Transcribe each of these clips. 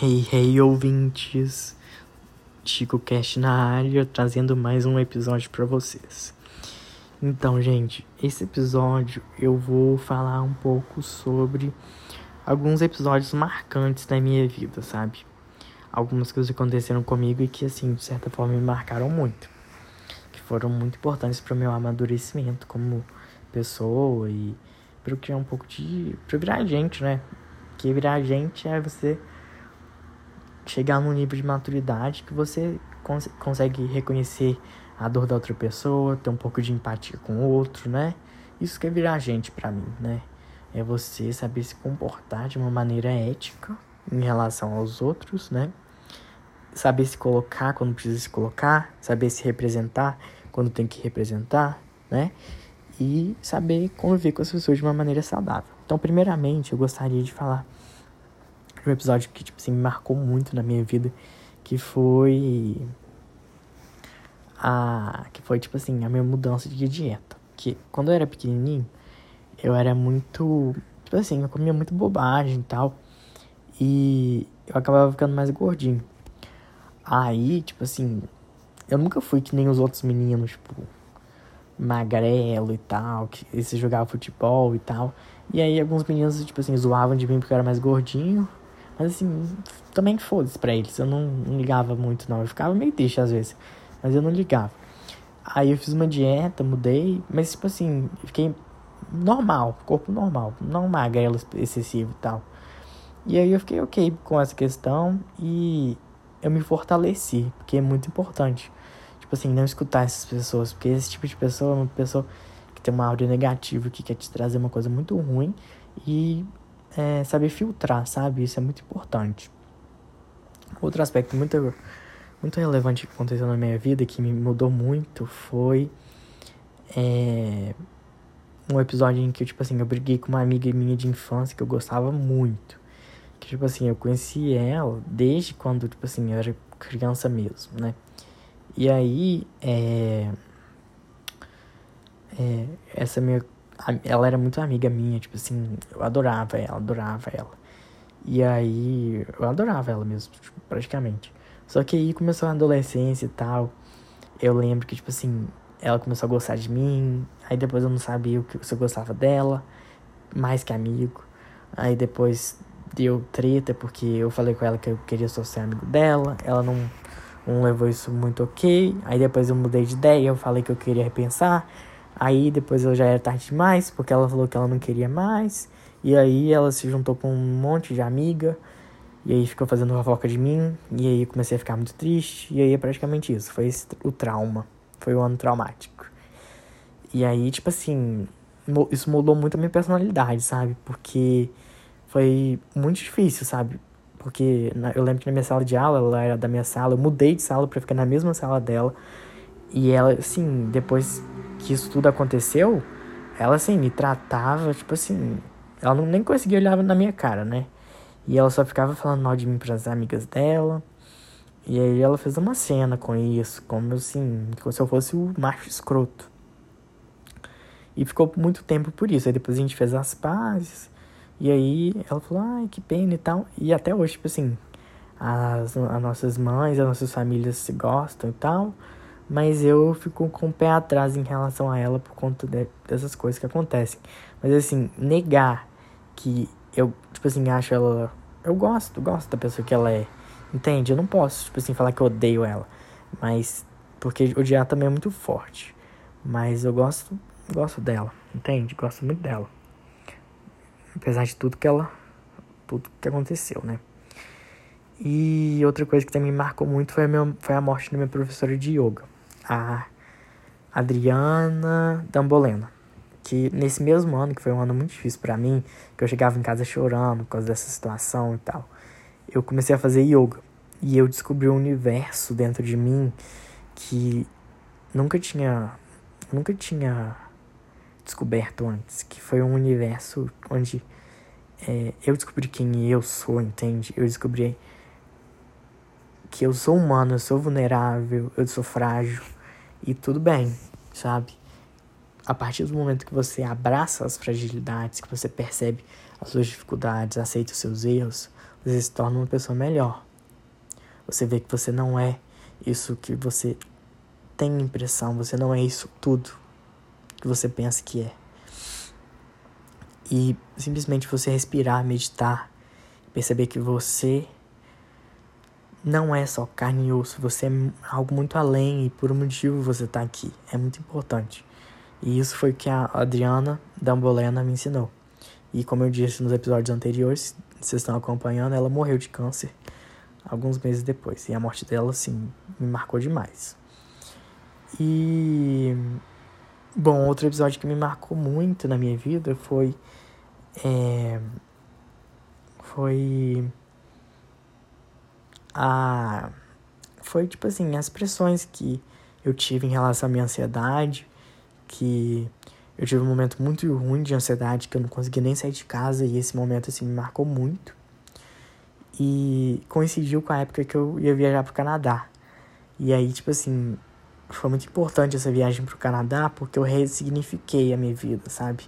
Hey, hey, ouvintes! Chico Cast na área, trazendo mais um episódio para vocês. Então, gente, esse episódio eu vou falar um pouco sobre alguns episódios marcantes da minha vida, sabe? Algumas coisas aconteceram comigo e que, assim, de certa forma me marcaram muito. Que foram muito importantes para o meu amadurecimento como pessoa e para eu criar um pouco de. para virar gente, né? Porque virar gente é você chegar num nível de maturidade que você cons consegue reconhecer a dor da outra pessoa, ter um pouco de empatia com o outro, né? Isso que é virar gente para mim, né? É você saber se comportar de uma maneira ética em relação aos outros, né? Saber se colocar quando precisa se colocar, saber se representar quando tem que representar, né? E saber conviver com as pessoas de uma maneira saudável. Então, primeiramente, eu gostaria de falar um episódio que, tipo assim, me marcou muito na minha vida, que foi a que foi tipo assim, a minha mudança de dieta. Que quando eu era pequenininho, eu era muito, tipo assim, eu comia muito bobagem e tal. E eu acabava ficando mais gordinho. Aí, tipo assim, eu nunca fui que nem os outros meninos, tipo, magrelo e tal, que se jogava futebol e tal. E aí alguns meninos, tipo assim, zoavam de mim porque eu era mais gordinho. Mas assim, também foda-se pra eles. Eu não, não, ligava muito, não. Eu ficava meio triste às vezes. Mas eu não ligava. Aí eu fiz uma dieta, mudei. Mas tipo assim, fiquei normal, corpo normal. Não magrelo excessivo e tal. E aí eu fiquei ok com essa questão. E eu me fortaleci. Porque é muito importante. Tipo assim, não escutar essas pessoas. Porque esse tipo de pessoa é uma pessoa que tem uma áudio negativa, que quer te trazer uma coisa muito ruim. E é, saber filtrar, sabe? Isso é muito importante. Outro aspecto muito, muito relevante que aconteceu na minha vida, que me mudou muito, foi é, um episódio em que, tipo assim, eu briguei com uma amiga minha de infância que eu gostava muito. Que, tipo assim, eu conheci ela desde quando, tipo assim, eu era criança mesmo, né? E aí, é, é, essa minha ela era muito amiga minha, tipo assim, eu adorava ela, adorava ela. E aí, eu adorava ela mesmo, tipo, praticamente. Só que aí começou a adolescência e tal. Eu lembro que, tipo assim, ela começou a gostar de mim. Aí depois eu não sabia o que se eu gostava dela, mais que amigo. Aí depois deu treta porque eu falei com ela que eu queria só ser amigo dela. Ela não, não levou isso muito ok. Aí depois eu mudei de ideia, eu falei que eu queria repensar. Aí depois eu já era tarde demais, porque ela falou que ela não queria mais. E aí ela se juntou com um monte de amiga. E aí ficou fazendo fofoca de mim. E aí comecei a ficar muito triste. E aí é praticamente isso. Foi esse, o trauma. Foi o ano traumático. E aí, tipo assim, isso mudou muito a minha personalidade, sabe? Porque foi muito difícil, sabe? Porque eu lembro que na minha sala de aula, ela era da minha sala, eu mudei de sala para ficar na mesma sala dela. E ela, assim, depois que isso tudo aconteceu, ela assim me tratava, tipo assim, ela não, nem conseguia olhar na minha cara, né? E ela só ficava falando mal de mim para as amigas dela. E aí ela fez uma cena com isso, como assim, como se eu fosse o macho escroto. E ficou muito tempo por isso. Aí depois a gente fez as pazes. E aí ela falou, ai, que pena e tal. E até hoje, tipo assim, as, as nossas mães, as nossas famílias se gostam e tal. Mas eu fico com o pé atrás em relação a ela por conta de, dessas coisas que acontecem. Mas assim, negar que eu, tipo assim, acho ela. Eu gosto, gosto da pessoa que ela é. Entende? Eu não posso, tipo assim, falar que eu odeio ela. Mas. Porque odiar também é muito forte. Mas eu gosto, gosto dela. Entende? Gosto muito dela. Apesar de tudo que ela. Tudo que aconteceu, né? E outra coisa que também me marcou muito foi a, minha, foi a morte da minha professora de yoga a Adriana Dambolena. Que nesse mesmo ano, que foi um ano muito difícil para mim, que eu chegava em casa chorando por causa dessa situação e tal, eu comecei a fazer yoga. E eu descobri um universo dentro de mim que nunca tinha nunca tinha descoberto antes, que foi um universo onde é, eu descobri quem eu sou, entende? Eu descobri que eu sou humano, eu sou vulnerável, eu sou frágil, e tudo bem, sabe? A partir do momento que você abraça as fragilidades, que você percebe as suas dificuldades, aceita os seus erros, você se torna uma pessoa melhor. Você vê que você não é isso que você tem impressão, você não é isso tudo que você pensa que é. E simplesmente você respirar, meditar, perceber que você não é só carne e osso, você é algo muito além e por um motivo você está aqui. É muito importante. E isso foi o que a Adriana Dambolena me ensinou. E como eu disse nos episódios anteriores, vocês estão acompanhando, ela morreu de câncer alguns meses depois. E a morte dela, assim, me marcou demais. E. Bom, outro episódio que me marcou muito na minha vida foi. É, foi. A. Foi tipo assim, as pressões que eu tive em relação à minha ansiedade, que eu tive um momento muito ruim de ansiedade, que eu não conseguia nem sair de casa, e esse momento assim me marcou muito. E coincidiu com a época que eu ia viajar pro Canadá. E aí, tipo assim, foi muito importante essa viagem pro Canadá porque eu ressignifiquei a minha vida, sabe?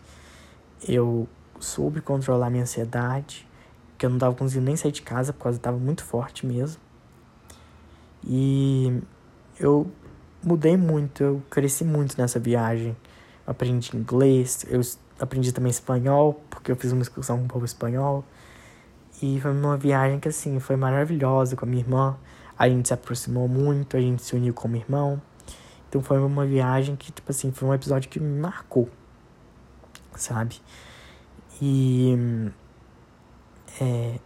Eu soube controlar minha ansiedade, que eu não tava conseguindo nem sair de casa porque tava muito forte mesmo. E eu mudei muito, eu cresci muito nessa viagem. Eu aprendi inglês, eu aprendi também espanhol, porque eu fiz uma excursão com o povo espanhol. E foi uma viagem que, assim, foi maravilhosa com a minha irmã. A gente se aproximou muito, a gente se uniu como irmão. Então foi uma viagem que, tipo assim, foi um episódio que me marcou, sabe? E. É,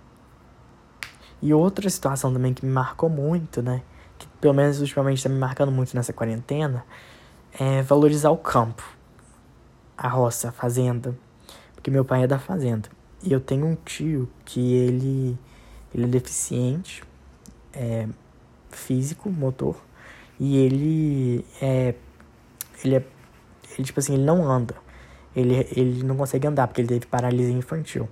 e outra situação também que me marcou muito, né? Que pelo menos ultimamente está me marcando muito nessa quarentena, é valorizar o campo, a roça, a fazenda. Porque meu pai é da fazenda. E eu tenho um tio que ele, ele é deficiente, é físico, motor, e ele é ele é ele tipo assim, ele não anda. Ele ele não consegue andar porque ele teve paralisia infantil.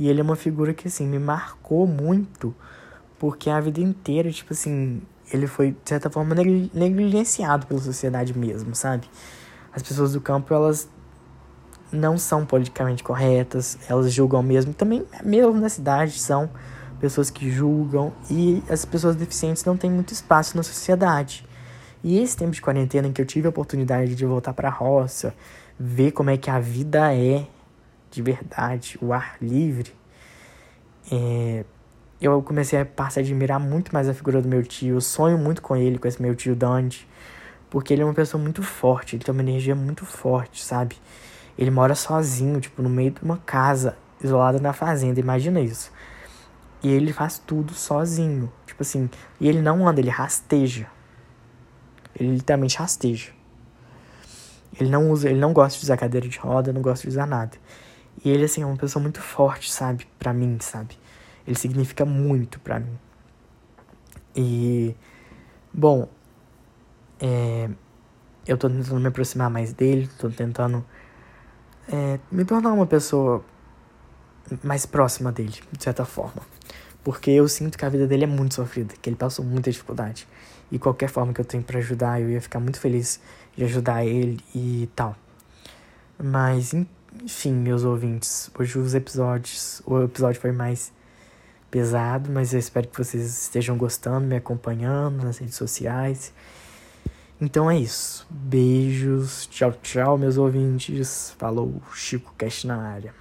E ele é uma figura que assim me marcou muito, porque a vida inteira, tipo assim, ele foi de certa forma negligenciado pela sociedade mesmo, sabe? As pessoas do campo, elas não são politicamente corretas, elas julgam mesmo. Também, mesmo na cidade, são pessoas que julgam e as pessoas deficientes não têm muito espaço na sociedade. E esse tempo de quarentena em que eu tive a oportunidade de voltar para a roça, ver como é que a vida é de verdade, o ar livre, é, eu comecei a passar a admirar muito mais a figura do meu tio. Eu sonho muito com ele, com esse meu tio Dante, porque ele é uma pessoa muito forte, ele tem uma energia muito forte, sabe? Ele mora sozinho, tipo, no meio de uma casa, isolada na fazenda, imagina isso. E ele faz tudo sozinho, tipo assim, e ele não anda, ele rasteja. Ele literalmente rasteja. Ele não usa, ele não gosta de usar cadeira de roda, não gosta de usar nada. E ele assim é uma pessoa muito forte, sabe, para mim, sabe? Ele significa muito para mim. E bom, é, eu tô tentando me aproximar mais dele, tô tentando é, me tornar uma pessoa mais próxima dele, de certa forma. Porque eu sinto que a vida dele é muito sofrida, que ele passou muita dificuldade. E qualquer forma que eu tenho para ajudar, eu ia ficar muito feliz de ajudar ele e tal. Mas, enfim, meus ouvintes, hoje os episódios, o episódio foi mais pesado, mas eu espero que vocês estejam gostando, me acompanhando nas redes sociais. Então é isso. Beijos. Tchau, tchau, meus ouvintes. Falou, Chico Cash na área.